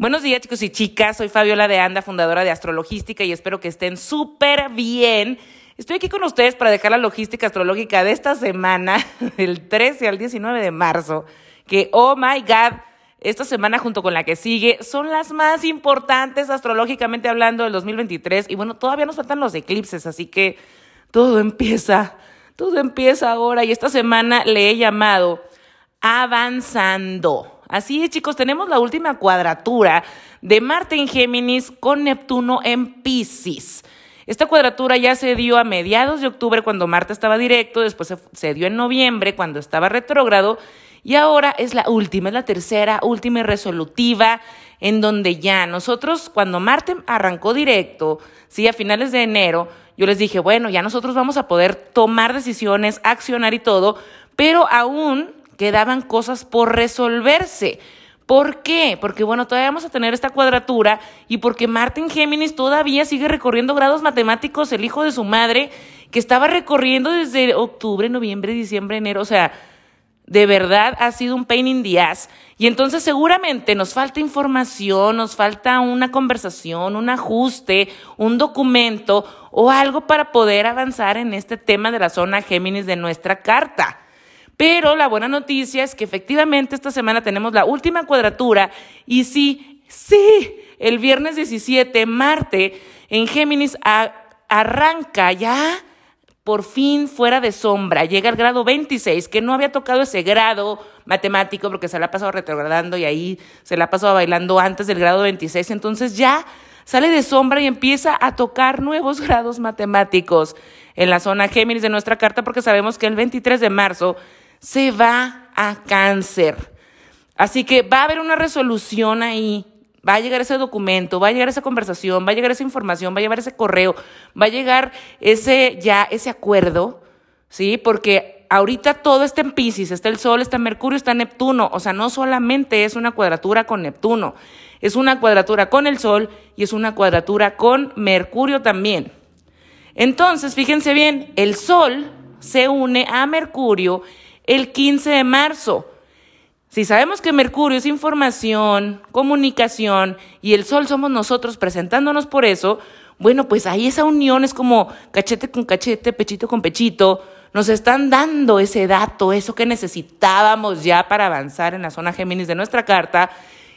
Buenos días chicos y chicas, soy Fabiola de Anda, fundadora de Astrologística y espero que estén súper bien. Estoy aquí con ustedes para dejar la logística astrológica de esta semana, del 13 al 19 de marzo, que, oh my God, esta semana junto con la que sigue son las más importantes astrológicamente hablando del 2023 y bueno, todavía nos faltan los eclipses, así que todo empieza, todo empieza ahora y esta semana le he llamado avanzando. Así es, chicos, tenemos la última cuadratura de Marte en Géminis con Neptuno en Pisces. Esta cuadratura ya se dio a mediados de octubre cuando Marte estaba directo, después se, dio en noviembre cuando estaba retrógrado y ahora es la última, es la tercera, última y resolutiva, en donde ya nosotros, cuando Marte arrancó directo, sí, a finales de enero, yo les dije, bueno, ya nosotros vamos a poder tomar decisiones, accionar y todo, pero aún quedaban cosas por resolverse. ¿Por qué? Porque bueno, todavía vamos a tener esta cuadratura y porque Martin Géminis todavía sigue recorriendo grados matemáticos, el hijo de su madre, que estaba recorriendo desde octubre, noviembre, diciembre, enero, o sea, de verdad ha sido un pain in the ass. Y entonces seguramente nos falta información, nos falta una conversación, un ajuste, un documento o algo para poder avanzar en este tema de la zona Géminis de nuestra carta. Pero la buena noticia es que efectivamente esta semana tenemos la última cuadratura y sí, sí, el viernes 17, Marte en Géminis arranca ya por fin fuera de sombra, llega al grado 26, que no había tocado ese grado matemático porque se la ha pasado retrogradando y ahí se la ha pasado bailando antes del grado 26, entonces ya sale de sombra y empieza a tocar nuevos grados matemáticos en la zona Géminis de nuestra carta porque sabemos que el 23 de marzo se va a cáncer. Así que va a haber una resolución ahí, va a llegar ese documento, va a llegar esa conversación, va a llegar esa información, va a llegar ese correo, va a llegar ese ya ese acuerdo, ¿sí? Porque ahorita todo está en Pisces, está el Sol, está Mercurio, está Neptuno, o sea, no solamente es una cuadratura con Neptuno, es una cuadratura con el Sol y es una cuadratura con Mercurio también. Entonces, fíjense bien, el Sol se une a Mercurio el 15 de marzo. Si sabemos que Mercurio es información, comunicación y el Sol somos nosotros presentándonos por eso, bueno, pues ahí esa unión es como cachete con cachete, pechito con pechito. Nos están dando ese dato, eso que necesitábamos ya para avanzar en la zona Géminis de nuestra carta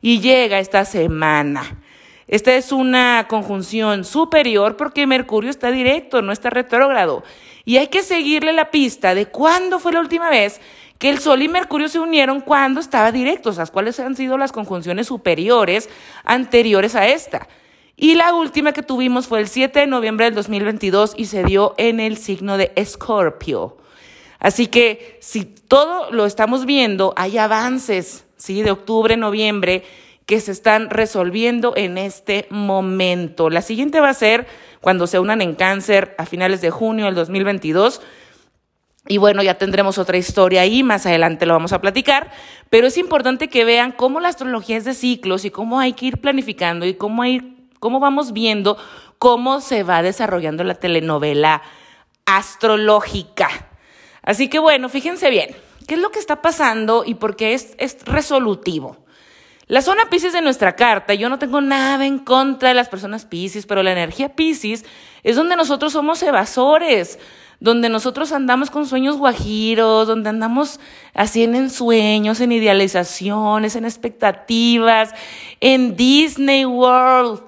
y llega esta semana. Esta es una conjunción superior porque Mercurio está directo, no está retrógrado. Y hay que seguirle la pista de cuándo fue la última vez que el Sol y Mercurio se unieron cuando estaba directo, o sea, cuáles han sido las conjunciones superiores anteriores a esta. Y la última que tuvimos fue el 7 de noviembre del 2022 y se dio en el signo de Escorpio. Así que si todo lo estamos viendo, hay avances, ¿sí? De octubre, noviembre que se están resolviendo en este momento. La siguiente va a ser cuando se unan en cáncer a finales de junio del 2022. Y bueno, ya tendremos otra historia ahí, más adelante lo vamos a platicar, pero es importante que vean cómo la astrología es de ciclos y cómo hay que ir planificando y cómo, ir, cómo vamos viendo cómo se va desarrollando la telenovela astrológica. Así que bueno, fíjense bien, ¿qué es lo que está pasando y por qué es, es resolutivo? La zona Pisces de nuestra carta, yo no tengo nada en contra de las personas Pisces, pero la energía Pisces es donde nosotros somos evasores, donde nosotros andamos con sueños guajiros, donde andamos así en sueños, en idealizaciones, en expectativas, en Disney World.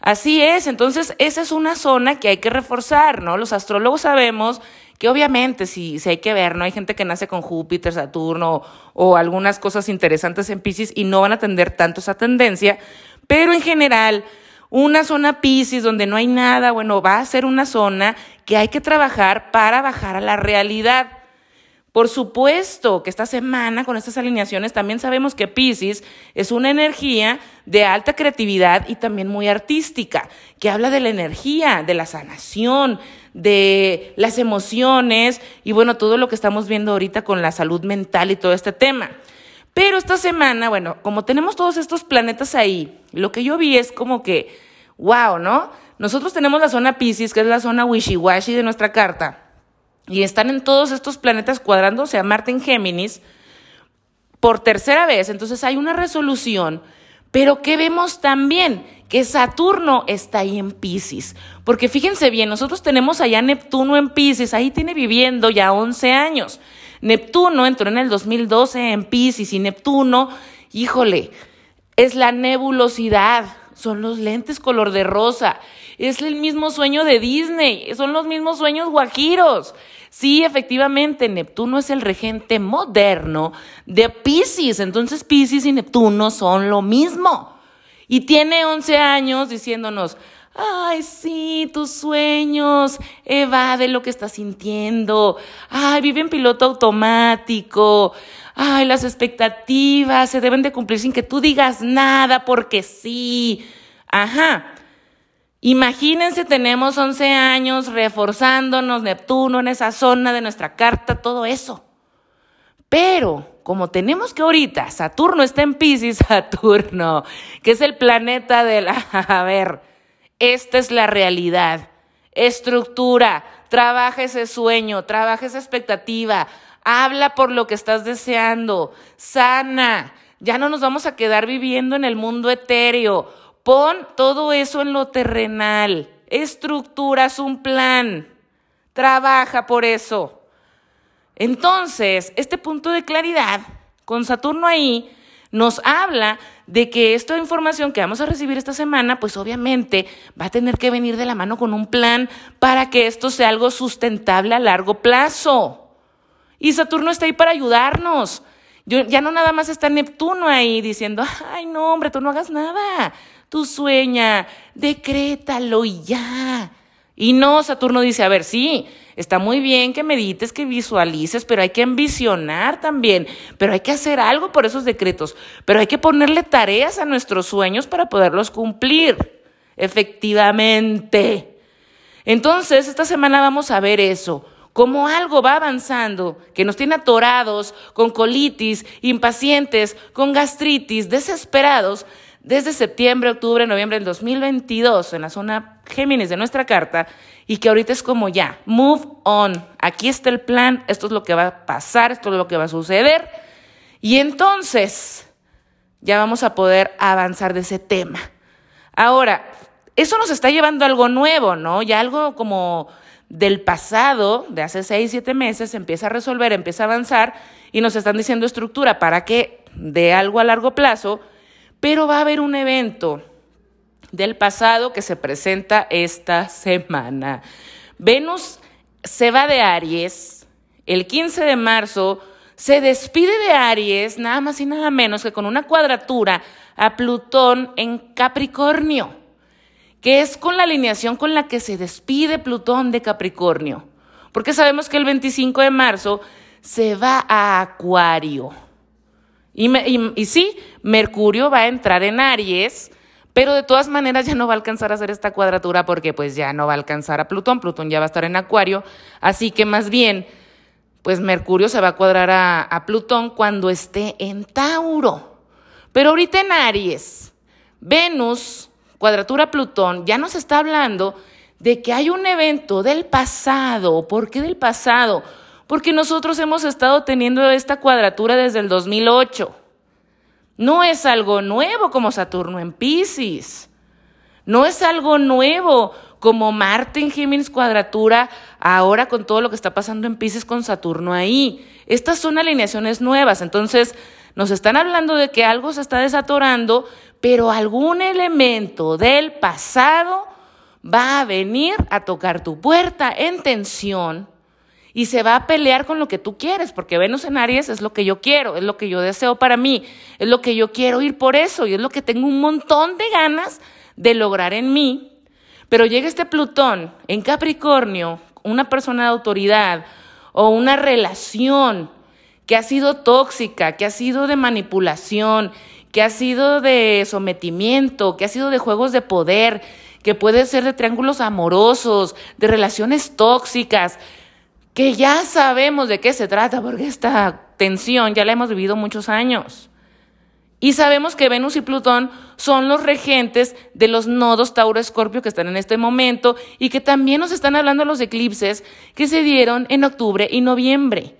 Así es, entonces esa es una zona que hay que reforzar, ¿no? Los astrólogos sabemos que obviamente si, hay que ver, ¿no? Hay gente que nace con Júpiter, Saturno o algunas cosas interesantes en Pisces y no van a atender tanto esa tendencia, pero en general una zona Pisces donde no hay nada, bueno, va a ser una zona que hay que trabajar para bajar a la realidad. Por supuesto que esta semana con estas alineaciones también sabemos que Pisces es una energía de alta creatividad y también muy artística, que habla de la energía, de la sanación, de las emociones y bueno, todo lo que estamos viendo ahorita con la salud mental y todo este tema. Pero esta semana, bueno, como tenemos todos estos planetas ahí, lo que yo vi es como que, wow, ¿no? Nosotros tenemos la zona Pisces, que es la zona wishy-washy de nuestra carta y están en todos estos planetas cuadrándose a Marte en Géminis por tercera vez. Entonces hay una resolución Pero ¿qué vemos también? Que Saturno está ahí en Pisces. Porque fíjense bien, nosotros tenemos allá Neptuno en Pisces, ahí tiene viviendo ya 11 años. Neptuno entró en el 2012 en Pisces y Neptuno, híjole, es la nebulosidad, son los lentes color de rosa, es el mismo sueño de Disney, son los mismos sueños guajiros. Sí, efectivamente, Neptuno es el regente moderno de Pisces, entonces Pisces y Neptuno son lo mismo. Y tiene 11 años diciéndonos, Ay, sí, tus sueños, evade lo que estás sintiendo. Ay, vive en piloto automático. Ay, las expectativas se deben de cumplir sin que tú digas nada porque sí. Ajá. Imagínense, tenemos 11 años reforzándonos Neptuno en esa zona de nuestra carta, todo eso. Pero como tenemos que ahorita, Saturno está en Pisces, Saturno, que es el planeta de la... A ver, esta es la realidad. Estructura, trabaja ese sueño, trabaja esa expectativa, habla por lo que estás deseando, sana. Ya no nos vamos a quedar viviendo en el mundo etéreo Pon todo eso en lo terrenal. Estructuras un plan. Trabaja por eso. Entonces, este punto de claridad, con Saturno ahí, nos habla de que esta información que vamos a recibir esta semana, pues obviamente va a tener que venir de la mano con un plan para que esto sea algo sustentable a largo plazo. Y Saturno está ahí para ayudarnos. ya no nada más está Neptuno ahí diciendo, ay no, hombre, tú no hagas nada. Tú sueña, decrétalo y ya. Y no, Saturno dice, a ver, sí, está muy bien que medites, que visualices, pero hay que ambicionar también, pero hay que hacer algo por esos decretos, pero hay que ponerle tareas a nuestros sueños para poderlos cumplir, efectivamente. Entonces, esta semana vamos a ver eso, cómo algo va avanzando, que nos tiene atorados, con colitis, impacientes, con gastritis, desesperados, desde septiembre, octubre, noviembre del 2022 en la zona Géminis de nuestra carta y que ahorita es como ya, move on, aquí está el plan, esto es lo que va a pasar, esto es lo que va a suceder y entonces ya vamos a poder avanzar de ese tema. Ahora, eso nos está llevando a algo nuevo, ¿no? Ya algo como del pasado, de hace seis, siete meses, empieza a resolver, empieza a avanzar y nos están diciendo estructura para que de algo a largo plazo pero va a haber un evento del pasado que se presenta esta semana. Venus se va de Aries el 15 de marzo, se despide de Aries nada más y nada menos que con una cuadratura a Plutón en Capricornio, que es con la alineación con la que se despide Plutón de Capricornio, porque sabemos que el 25 de marzo se va a Acuario. Y, sí, Mercurio va a entrar en Aries, pero de todas maneras ya no va a alcanzar a hacer esta cuadratura porque pues ya no va a alcanzar a Plutón, Plutón ya va a estar en Acuario, así que más bien, pues Mercurio se va a cuadrar a, a Plutón cuando esté en Tauro. Pero ahorita en Aries, Venus, cuadratura Plutón, ya nos está hablando de que hay un evento del pasado. ¿Por qué del pasado? Porque nosotros hemos estado teniendo esta cuadratura desde el 2008. No es algo nuevo como Saturno en Pisces. No es algo nuevo como Marte en Géminis cuadratura ahora con todo lo que está pasando en Pisces con Saturno ahí. Estas son alineaciones nuevas, entonces nos están hablando de que algo se está desatorando, pero algún elemento del pasado va a venir a tocar tu puerta en tensión y se va a pelear con lo que tú quieres, porque Venus en Aries es lo que yo quiero, es lo que yo deseo para mí, es lo que yo quiero ir por eso y es lo que tengo un montón de ganas de lograr en mí. Pero llega este Plutón en Capricornio, una persona de autoridad o una relación que ha sido tóxica, que ha sido de manipulación, que ha sido de sometimiento, que ha sido de juegos de poder, que puede ser de triángulos amorosos, de relaciones tóxicas, que ya sabemos de qué se trata, porque esta tensión ya la hemos vivido muchos años. Y sabemos que Venus y Plutón son los regentes de los nodos Tauro-Escorpio que están en este momento y que también nos están hablando los eclipses que se dieron en octubre y noviembre.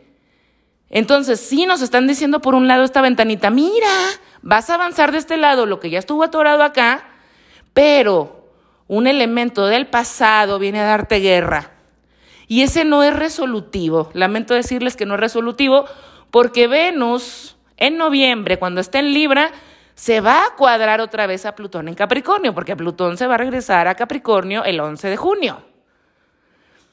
Entonces, sí nos están diciendo por un lado esta ventanita, mira, vas a avanzar de este lado lo que ya estuvo atorado acá, pero un elemento del pasado viene a darte guerra. Y ese no es resolutivo. Lamento decirles que no es resolutivo porque Venus en noviembre, cuando esté en Libra, se va a cuadrar otra vez a Plutón en Capricornio, porque Plutón se va a regresar a Capricornio el 11 de junio.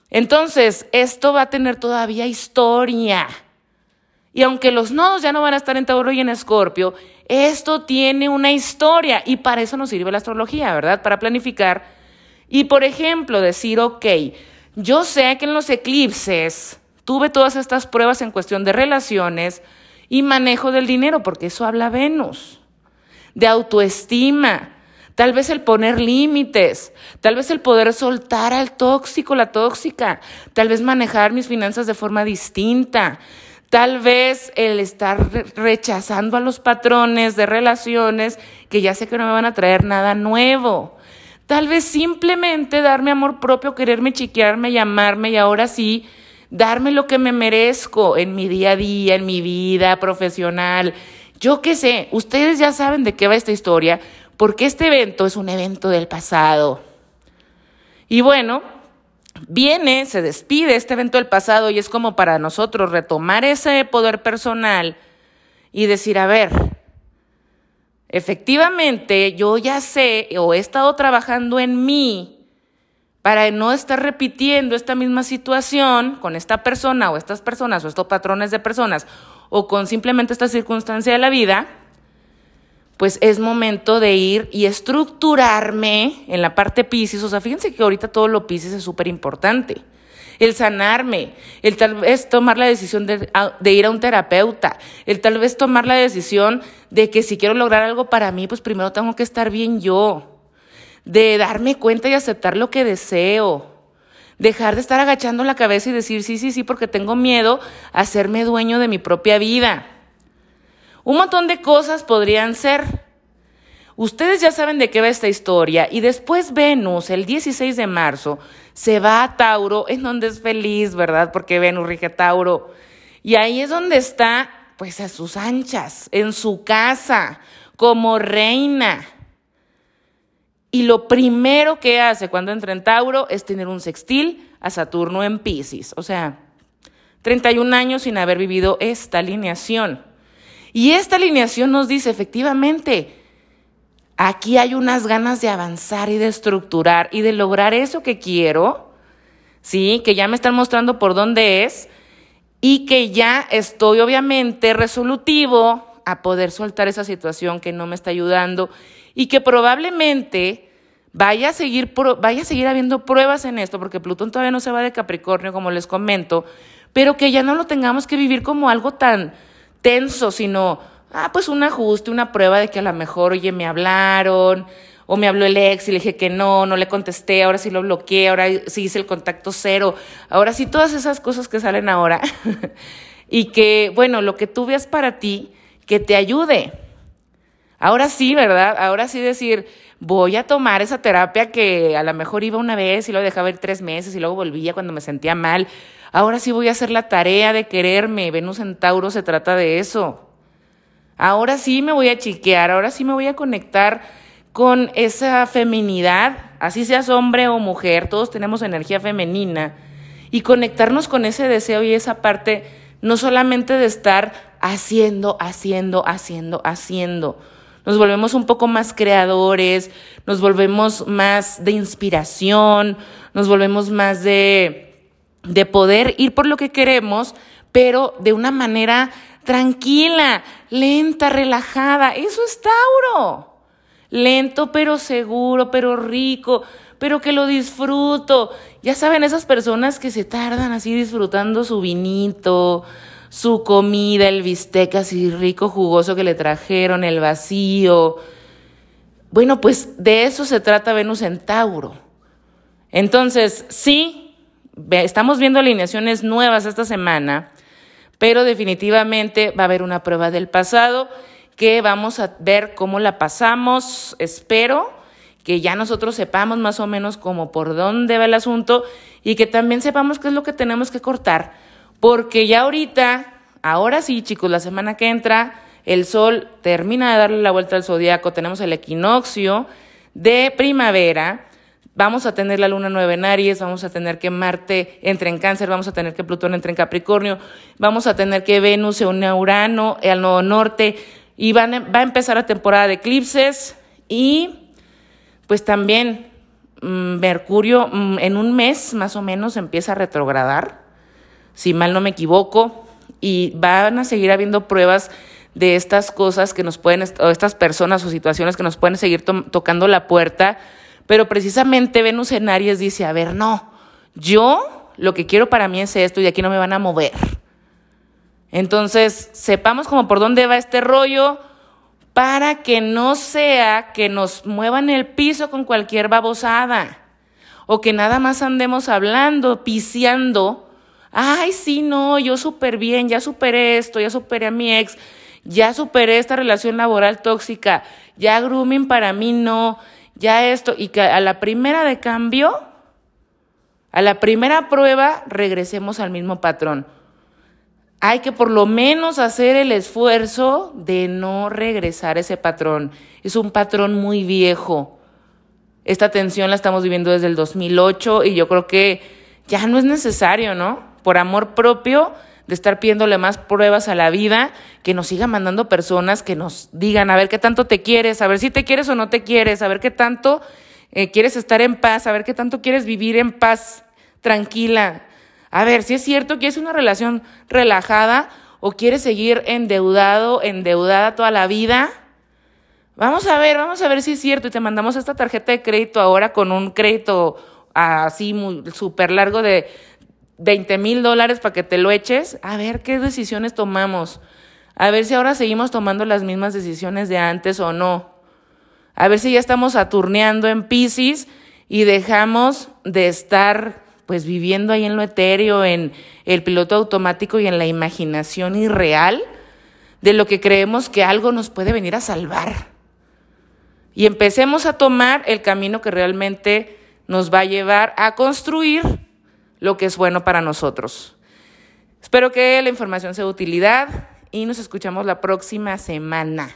Entonces, esto va a tener todavía historia. Y aunque los nodos ya no van a estar en Tauro y en Escorpio, esto tiene una historia y para eso nos sirve la astrología, ¿verdad? Para planificar. Y por ejemplo, decir, ok, yo sé que en los eclipses tuve todas estas pruebas en cuestión de relaciones y manejo del dinero, porque eso habla Venus, de autoestima, tal vez el poner límites, tal vez el poder soltar al tóxico, la tóxica, tal vez manejar mis finanzas de forma distinta, tal vez el estar rechazando a los patrones de relaciones que ya sé que no me van a traer nada nuevo. Tal vez simplemente darme amor propio, quererme chiquearme, llamarme y ahora sí, darme lo que me merezco en mi día a día, en mi vida profesional. Yo qué sé, ustedes ya saben de qué va esta historia, porque este evento es un evento del pasado. Y bueno, viene, se despide este evento del pasado y es como para nosotros retomar ese poder personal y decir, a ver, efectivamente yo ya sé o he estado trabajando en mí para no estar repitiendo esta misma situación con esta persona o estas personas o estos patrones de personas o con simplemente esta circunstancia de la vida pues es momento de ir y estructurarme en la parte Pisces. O sea, fíjense que ahorita todo lo Pisces es súper importante. El sanarme, el tal vez tomar la decisión de, ir a un terapeuta, el tal vez tomar la decisión de que si quiero lograr algo para mí, pues primero tengo que estar bien yo, de darme cuenta y aceptar lo que deseo, dejar de estar agachando la cabeza y decir sí, sí, sí, porque tengo miedo a hacerme dueño de mi propia vida. Un montón de cosas podrían ser. Ustedes ya saben de qué va esta historia y después Venus, el 16 de marzo, se va a Tauro, en donde es feliz, ¿verdad? Porque Venus rige Tauro. Y ahí es donde está, pues a sus anchas, en su casa, como reina. Y lo primero que hace cuando entra en Tauro es tener un sextil a Saturno en Pisces. O sea, 31 años sin haber vivido esta alineación. Y esta alineación nos dice efectivamente, aquí hay unas ganas de avanzar y de estructurar y de lograr eso que quiero, ¿sí? Que ya me están mostrando por dónde es y que ya estoy obviamente resolutivo a poder soltar esa situación que no me está ayudando y que probablemente vaya a seguir, vaya a seguir habiendo pruebas en esto, porque Plutón todavía no se va de Capricornio, como les comento, pero que ya no lo tengamos que vivir como algo tan tenso, sino, ah, pues un ajuste, una prueba de que a lo mejor, oye, me hablaron, o me habló el ex y le dije que no, no le contesté, ahora sí lo bloqueé, ahora sí hice el contacto cero, ahora sí todas esas cosas que salen ahora. y que, bueno, lo que tú veas para ti, que te ayude. Ahora sí, ¿verdad? Ahora sí decir, voy a tomar esa terapia que a lo mejor iba una vez y lo dejaba ir tres meses y luego volvía cuando me sentía mal. Ahora sí voy a hacer la tarea de quererme. Venus en Tauro se trata de eso. Ahora sí me voy a chiquear, ahora sí me voy a conectar con esa feminidad, así seas hombre o mujer, todos tenemos energía femenina, y conectarnos con ese deseo y esa parte, no solamente de estar haciendo, haciendo, haciendo, haciendo. Nos volvemos un poco más creadores, nos volvemos más de inspiración, nos volvemos más de de poder ir por lo que queremos, pero de una manera tranquila, lenta, relajada. Eso es Tauro. Lento, pero seguro, pero rico, pero que lo disfruto. Ya saben, esas personas que se tardan así disfrutando su vinito, su comida, el bistec así rico, jugoso que le trajeron, el vacío. Bueno, pues de eso se trata Venus en Tauro. Entonces, sí, estamos viendo alineaciones nuevas esta semana, pero definitivamente va a haber una prueba del pasado que vamos a ver cómo la pasamos. Espero que ya nosotros sepamos más o menos cómo por dónde va el asunto y que también sepamos qué es lo que tenemos que cortar, porque ya ahorita ahora sí, chicos, la semana que entra, el Sol termina de darle la vuelta al zodiaco, tenemos el equinoccio de primavera. Vamos a tener la luna nueva en Aries, vamos a tener que Marte entre en Cáncer, vamos a tener que Plutón entre en Capricornio, vamos a tener que Venus se une a Urano al Nuevo Norte y va a empezar la temporada de eclipses y pues también mm, Mercurio mm, en un mes más o menos empieza a retrogradar, si mal no me equivoco, y van a seguir habiendo pruebas de estas cosas que nos pueden, o estas personas o situaciones que nos pueden seguir tocando la puerta, pero precisamente Venus en Aries dice, a ver, no, yo lo que quiero para mí es esto y aquí no me van a mover. Entonces, sepamos como por dónde va este rollo para que no sea que nos muevan el piso con cualquier babosada o que nada más andemos hablando, piciando Ay, sí, no, yo súper bien, ya superé esto, ya superé a mi ex, ya superé esta relación laboral tóxica, ya grooming para mí no, ya esto, y que a la primera de cambio, a la primera prueba, regresemos al mismo patrón. Hay que por lo menos hacer el esfuerzo de no regresar ese patrón. Es un patrón muy viejo. Esta tensión la estamos viviendo desde el 2008 y yo creo que ya no es necesario, ¿no? por amor propio de estar pidiéndole más pruebas a la vida, que nos siga mandando personas que nos digan a ver qué tanto te quieres, a ver si te quieres o no te quieres, a ver qué tanto eh, quieres estar en paz, a ver qué tanto quieres vivir en paz, tranquila. A ver si es cierto que es una relación relajada o quieres seguir endeudado, endeudada toda la vida. Vamos a ver, vamos a ver si es cierto y te mandamos esta tarjeta de crédito ahora con un crédito así súper largo de 20 mil dólares para que te lo eches, a ver qué decisiones tomamos. A ver si ahora seguimos tomando las mismas decisiones de antes o no. A ver si ya estamos saturneando en Pisces y dejamos de estar pues viviendo ahí en lo etéreo, en el piloto automático y en la imaginación irreal de lo que creemos que algo nos puede venir a salvar. Y empecemos a tomar el camino que realmente nos va a llevar a construir lo que es bueno para nosotros. Espero que la información sea de utilidad y nos escuchamos la próxima semana.